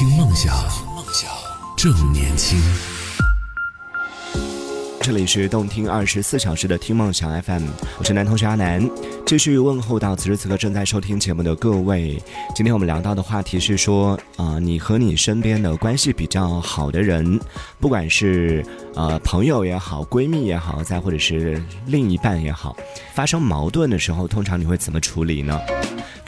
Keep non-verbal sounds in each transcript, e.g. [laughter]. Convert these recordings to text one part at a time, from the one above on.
听梦想，梦想正年轻。这里是动听二十四小时的听梦想 FM，我是男同学阿南，继续问候到此时此刻正在收听节目的各位。今天我们聊到的话题是说，啊、你和你身边的关系比较好的人，不管是呃朋友也好，闺蜜也好，再或者是另一半也好，发生矛盾的时候，通常你会怎么处理呢？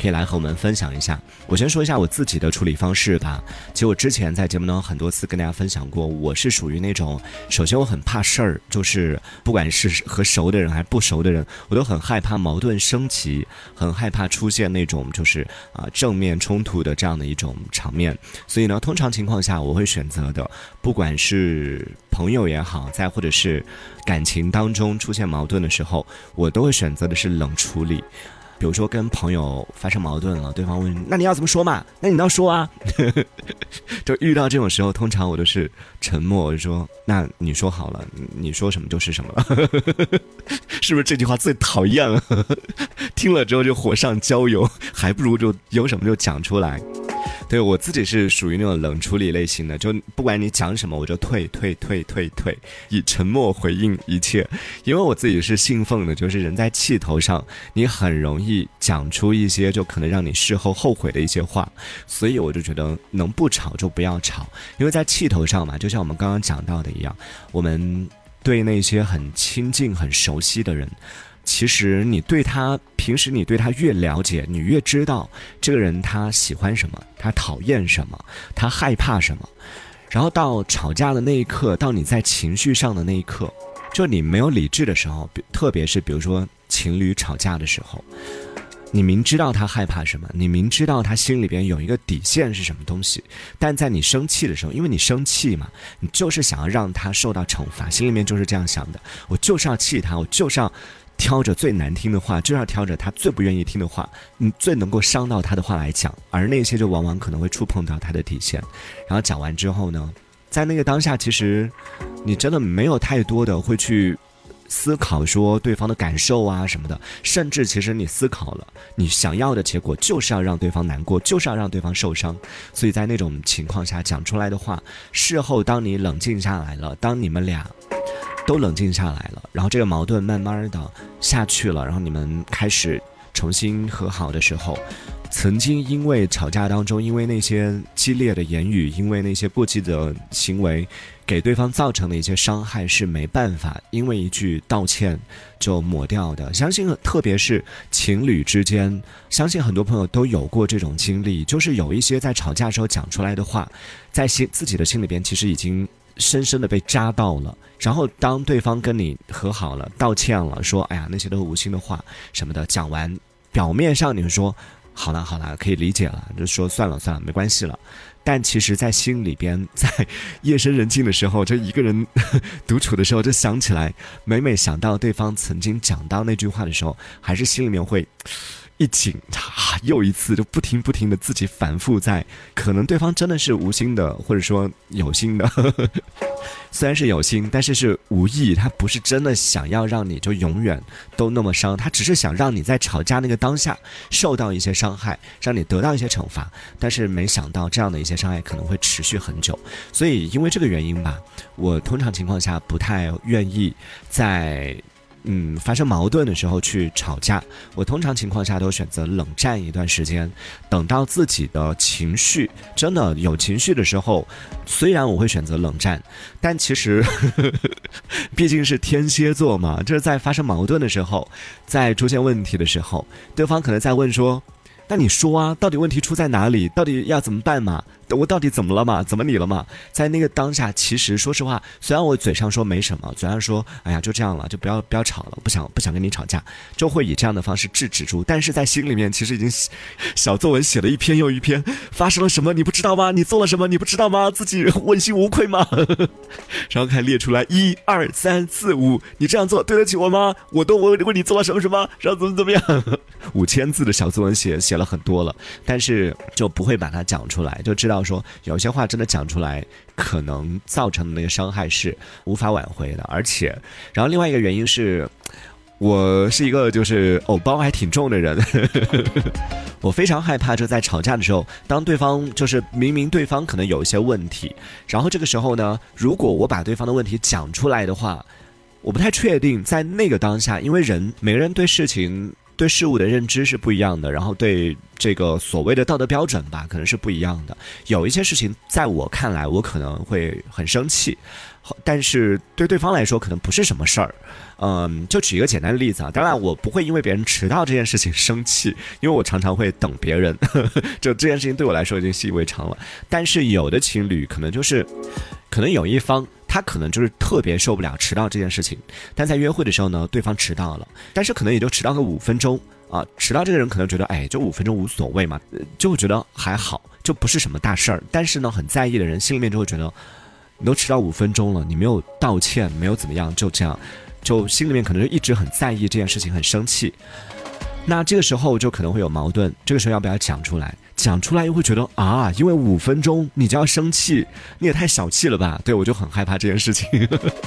可以来和我们分享一下。我先说一下我自己的处理方式吧。其实我之前在节目当中很多次跟大家分享过，我是属于那种，首先我很怕事儿，就是不管是和熟的人还是不熟的人，我都很害怕矛盾升级，很害怕出现那种就是啊、正面冲突的这样的一种场面。所以呢，通常情况下我会选择的，不管是朋友也好，再或者是感情当中出现矛盾的时候，我都会选择的是冷处理。比如说跟朋友发生矛盾了，对方问：“那你要怎么说嘛？那你倒说啊。[laughs] ”就遇到这种时候，通常我都是沉默，我就说：“那你说好了，你说什么就是什么了。[laughs] ”是不是这句话最讨厌了？[laughs] 听了之后就火上浇油，还不如就有什么就讲出来。对我自己是属于那种冷处理类型的，就不管你讲什么，我就退退退退退，以沉默回应一切。因为我自己是信奉的，就是人在气头上，你很容易讲出一些就可能让你事后后悔的一些话，所以我就觉得能不吵就不要吵，因为在气头上嘛，就像我们刚刚讲到的一样，我们对那些很亲近、很熟悉的人。其实你对他，平时你对他越了解，你越知道这个人他喜欢什么，他讨厌什么，他害怕什么。然后到吵架的那一刻，到你在情绪上的那一刻，就你没有理智的时候，特别是比如说情侣吵架的时候，你明知道他害怕什么，你明知道他心里边有一个底线是什么东西，但在你生气的时候，因为你生气嘛，你就是想要让他受到惩罚，心里面就是这样想的，我就是要气他，我就是要。挑着最难听的话，就要挑着他最不愿意听的话，嗯，最能够伤到他的话来讲，而那些就往往可能会触碰到他的底线。然后讲完之后呢，在那个当下，其实你真的没有太多的会去思考说对方的感受啊什么的，甚至其实你思考了，你想要的结果就是要让对方难过，就是要让对方受伤。所以在那种情况下讲出来的话，事后当你冷静下来了，当你们俩。都冷静下来了，然后这个矛盾慢慢的下去了，然后你们开始重新和好的时候，曾经因为吵架当中，因为那些激烈的言语，因为那些过激的行为，给对方造成的一些伤害是没办法因为一句道歉就抹掉的。相信特别是情侣之间，相信很多朋友都有过这种经历，就是有一些在吵架时候讲出来的话，在心自己的心里边其实已经。深深的被扎到了，然后当对方跟你和好了、道歉了，说“哎呀，那些都是无心的话”什么的，讲完，表面上你说“好了好了，可以理解了”，就说“算了算了，没关系了”，但其实，在心里边，在夜深人静的时候，就一个人独处的时候，就想起来，每每想到对方曾经讲到那句话的时候，还是心里面会。一紧啊，又一次就不停不停的自己反复在，可能对方真的是无心的，或者说有心的，[laughs] 虽然是有心，但是是无意，他不是真的想要让你就永远都那么伤，他只是想让你在吵架那个当下受到一些伤害，让你得到一些惩罚，但是没想到这样的一些伤害可能会持续很久，所以因为这个原因吧，我通常情况下不太愿意在。嗯，发生矛盾的时候去吵架，我通常情况下都选择冷战一段时间，等到自己的情绪真的有情绪的时候，虽然我会选择冷战，但其实 [laughs] 毕竟是天蝎座嘛，就是在发生矛盾的时候，在出现问题的时候，对方可能在问说。那你说啊，到底问题出在哪里？到底要怎么办嘛？我到底怎么了嘛？怎么你了嘛？在那个当下，其实说实话，虽然我嘴上说没什么，嘴上说哎呀就这样了，就不要不要吵了，不想不想跟你吵架，就会以这样的方式制止住。但是在心里面，其实已经小作文写了一篇又一篇，发生了什么你不知道吗？你做了什么你不知道吗？自己问心无愧吗？[laughs] 然后开始列出来一二三四五，你这样做对得起我吗？我都我为你做了什么什么，然后怎么怎么样？[laughs] 五千字的小作文写写了很多了，但是就不会把它讲出来，就知道说有些话真的讲出来，可能造成的那个伤害是无法挽回的。而且，然后另外一个原因是，我是一个就是偶包还挺重的人，[laughs] 我非常害怕就在吵架的时候，当对方就是明明对方可能有一些问题，然后这个时候呢，如果我把对方的问题讲出来的话，我不太确定在那个当下，因为人每个人对事情。对事物的认知是不一样的，然后对这个所谓的道德标准吧，可能是不一样的。有一些事情在我看来，我可能会很生气，但是对对方来说可能不是什么事儿。嗯，就举一个简单的例子啊，当然我不会因为别人迟到这件事情生气，因为我常常会等别人，[laughs] 就这件事情对我来说已经习以为常了。但是有的情侣可能就是，可能有一方。他可能就是特别受不了迟到这件事情，但在约会的时候呢，对方迟到了，但是可能也就迟到个五分钟啊。迟到这个人可能觉得，哎，就五分钟无所谓嘛，就会觉得还好，就不是什么大事儿。但是呢，很在意的人心里面就会觉得，你都迟到五分钟了，你没有道歉，没有怎么样，就这样，就心里面可能就一直很在意这件事情，很生气。那这个时候就可能会有矛盾，这个时候要不要讲出来？讲出来又会觉得啊，因为五分钟你就要生气，你也太小气了吧？对我就很害怕这件事情，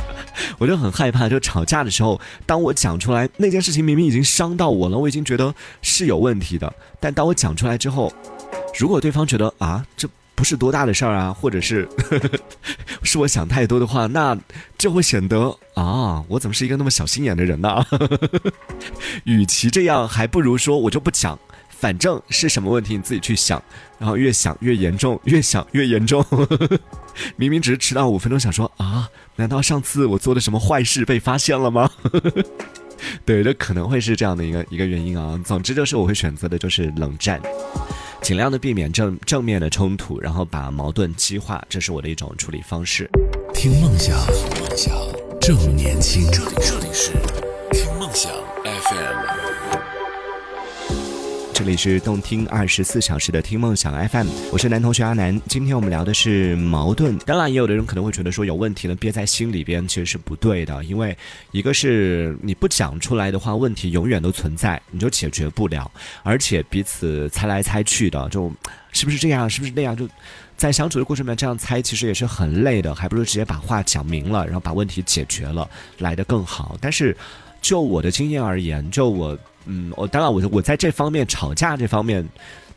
[laughs] 我就很害怕，就吵架的时候，当我讲出来那件事情明明已经伤到我了，我已经觉得是有问题的，但当我讲出来之后，如果对方觉得啊这。不是多大的事儿啊，或者是 [laughs] 是我想太多的话，那这会显得啊，我怎么是一个那么小心眼的人呢？[laughs] 与其这样，还不如说我就不讲，反正是什么问题你自己去想，然后越想越严重，越想越严重。[laughs] 明明只是迟到五分钟，想说啊，难道上次我做的什么坏事被发现了吗？对，这可能会是这样的一个一个原因啊。总之就是我会选择的就是冷战。尽量的避免正正面的冲突，然后把矛盾激化，这是我的一种处理方式。听梦想，梦想正年轻。这里是听梦想 FM。这里是动听二十四小时的听梦想 FM，我是男同学阿南。今天我们聊的是矛盾。当然，也有的人可能会觉得说有问题呢，憋在心里边其实是不对的。因为一个是你不讲出来的话，问题永远都存在，你就解决不了。而且彼此猜来猜去的，就是不是这样，是不是那样，就在相处的过程里面这样猜，其实也是很累的。还不如直接把话讲明了，然后把问题解决了，来的更好。但是就我的经验而言，就我。嗯，我当然，我我在这方面吵架这方面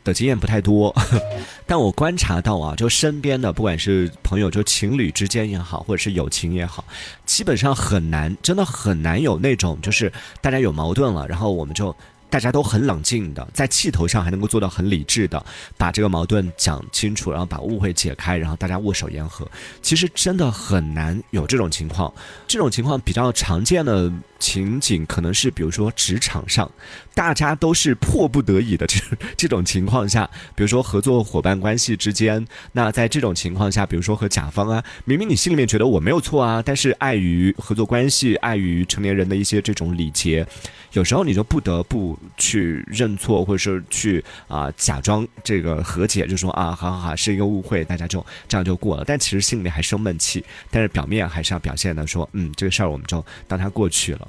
的经验不太多，[laughs] 但我观察到啊，就身边的不管是朋友，就情侣之间也好，或者是友情也好，基本上很难，真的很难有那种就是大家有矛盾了，然后我们就。大家都很冷静的，在气头上还能够做到很理智的，把这个矛盾讲清楚，然后把误会解开，然后大家握手言和。其实真的很难有这种情况。这种情况比较常见的情景，可能是比如说职场上，大家都是迫不得已的这这种情况下，比如说合作伙伴关系之间，那在这种情况下，比如说和甲方啊，明明你心里面觉得我没有错啊，但是碍于合作关系，碍于成年人的一些这种礼节。有时候你就不得不去认错，或者说去啊假装这个和解，就说啊好好好是一个误会，大家就这样就过了。但其实心里面还生闷气，但是表面还是要表现的说，嗯这个事儿我们就当它过去了。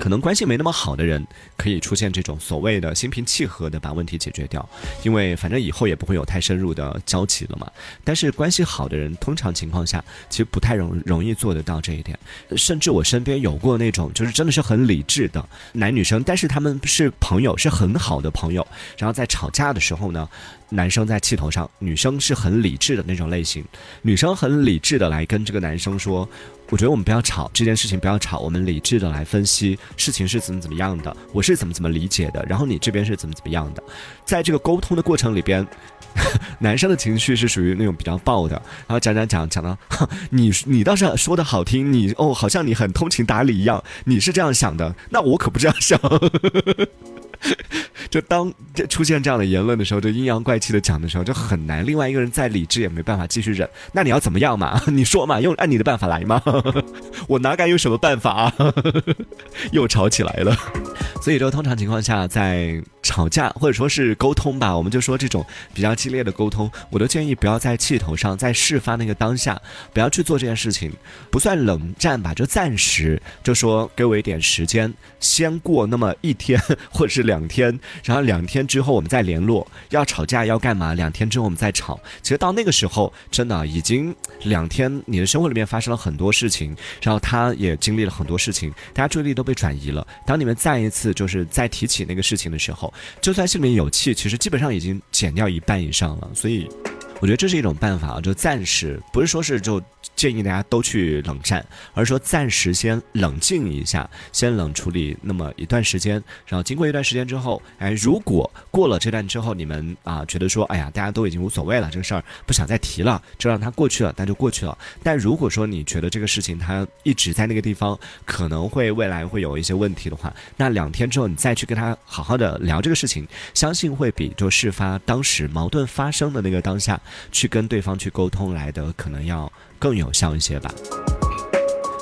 可能关系没那么好的人，可以出现这种所谓的心平气和的把问题解决掉，因为反正以后也不会有太深入的交集了嘛。但是关系好的人，通常情况下其实不太容容易做得到这一点。甚至我身边有过那种，就是真的是很理智的男女生，但是他们是朋友，是很好的朋友。然后在吵架的时候呢，男生在气头上，女生是很理智的那种类型，女生很理智的来跟这个男生说。我觉得我们不要吵这件事情，不要吵，我们理智的来分析事情是怎么怎么样的，我是怎么怎么理解的，然后你这边是怎么怎么样的，在这个沟通的过程里边，[laughs] 男生的情绪是属于那种比较爆的，然后讲讲讲讲到，你你倒是说的好听，你哦好像你很通情达理一样，你是这样想的，那我可不这样想。就当这出现这样的言论的时候，就阴阳怪气的讲的时候，就很难。另外一个人再理智也没办法继续忍。那你要怎么样嘛？[laughs] 你说嘛，用按你的办法来嘛。[laughs] 我哪敢有什么办法啊？[laughs] 又吵起来了。所以说，通常情况下，在吵架或者说是沟通吧，我们就说这种比较激烈的沟通，我都建议不要在气头上，在事发那个当下，不要去做这件事情，不算冷战吧，就暂时就说给我一点时间，先过那么一天或者是两天，然后两天之后我们再联络。要吵架要干嘛？两天之后我们再吵。其实到那个时候，真的已经两天，你的生活里面发生了很多事情，然后他也经历了很多事情，大家注意力都被转移了。当你们再一次就是再提起那个事情的时候，就算心里面有气，其实基本上已经减掉一半以上了。所以，我觉得这是一种办法啊，就暂时不是说是就。建议大家都去冷战，而是说暂时先冷静一下，先冷处理那么一段时间，然后经过一段时间之后，哎，如果过了这段之后，你们啊觉得说，哎呀，大家都已经无所谓了，这个事儿不想再提了，就让它过去了，那就过去了。但如果说你觉得这个事情它一直在那个地方，可能会未来会有一些问题的话，那两天之后你再去跟他好好的聊这个事情，相信会比就事发当时矛盾发生的那个当下去跟对方去沟通来的可能要。更有效一些吧。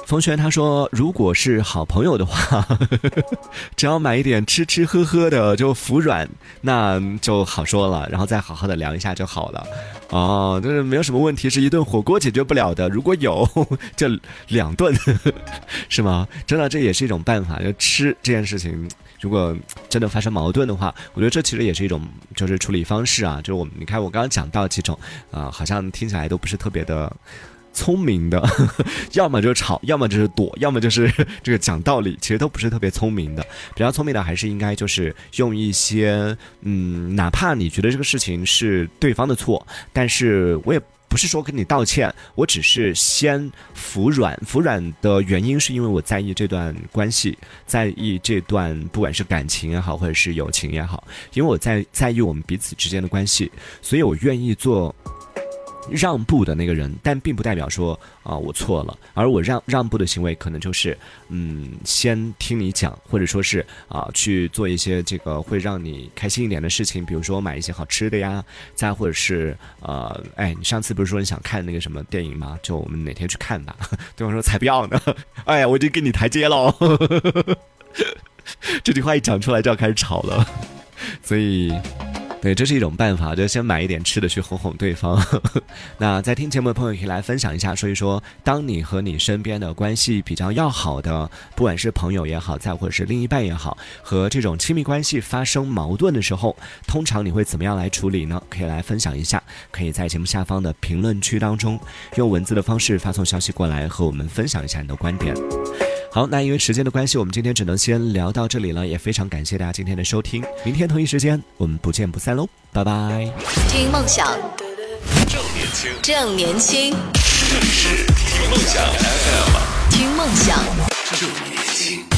冯轩他说：“如果是好朋友的话，[laughs] 只要买一点吃吃喝喝的就服软，那就好说了，然后再好好的聊一下就好了。哦，就是没有什么问题，是一顿火锅解决不了的。如果有，[laughs] 这两顿，[laughs] 是吗？真的，这也是一种办法。就吃这件事情，如果真的发生矛盾的话，我觉得这其实也是一种就是处理方式啊。就是我们你看，我刚刚讲到几种啊，好像听起来都不是特别的。”聪明的，[laughs] 要么就是吵，要么就是躲，要么就是 [laughs] 这个讲道理，其实都不是特别聪明的。比较聪明的还是应该就是用一些，嗯，哪怕你觉得这个事情是对方的错，但是我也不是说跟你道歉，我只是先服软。服软的原因是因为我在意这段关系，在意这段不管是感情也好，或者是友情也好，因为我在在意我们彼此之间的关系，所以我愿意做。让步的那个人，但并不代表说啊我错了，而我让让步的行为可能就是嗯先听你讲，或者说是啊去做一些这个会让你开心一点的事情，比如说买一些好吃的呀，再或者是呃哎你上次不是说你想看那个什么电影吗？就我们哪天去看吧。[laughs] 对方说才不要呢，[laughs] 哎呀我已经给你台阶了，[laughs] 这句话一讲出来就要开始吵了，所以。对，这是一种办法，就先买一点吃的去哄哄对方。[laughs] 那在听节目的朋友可以来分享一下，说一说，当你和你身边的关系比较要好的，不管是朋友也好，再或者是另一半也好，和这种亲密关系发生矛盾的时候，通常你会怎么样来处理呢？可以来分享一下，可以在节目下方的评论区当中用文字的方式发送消息过来，和我们分享一下你的观点。好，那因为时间的关系，我们今天只能先聊到这里了。也非常感谢大家今天的收听，明天同一时间我们不见不散喽，拜拜。听梦想，正年轻，正年轻，这里是听梦想 FM，听梦想，正年轻。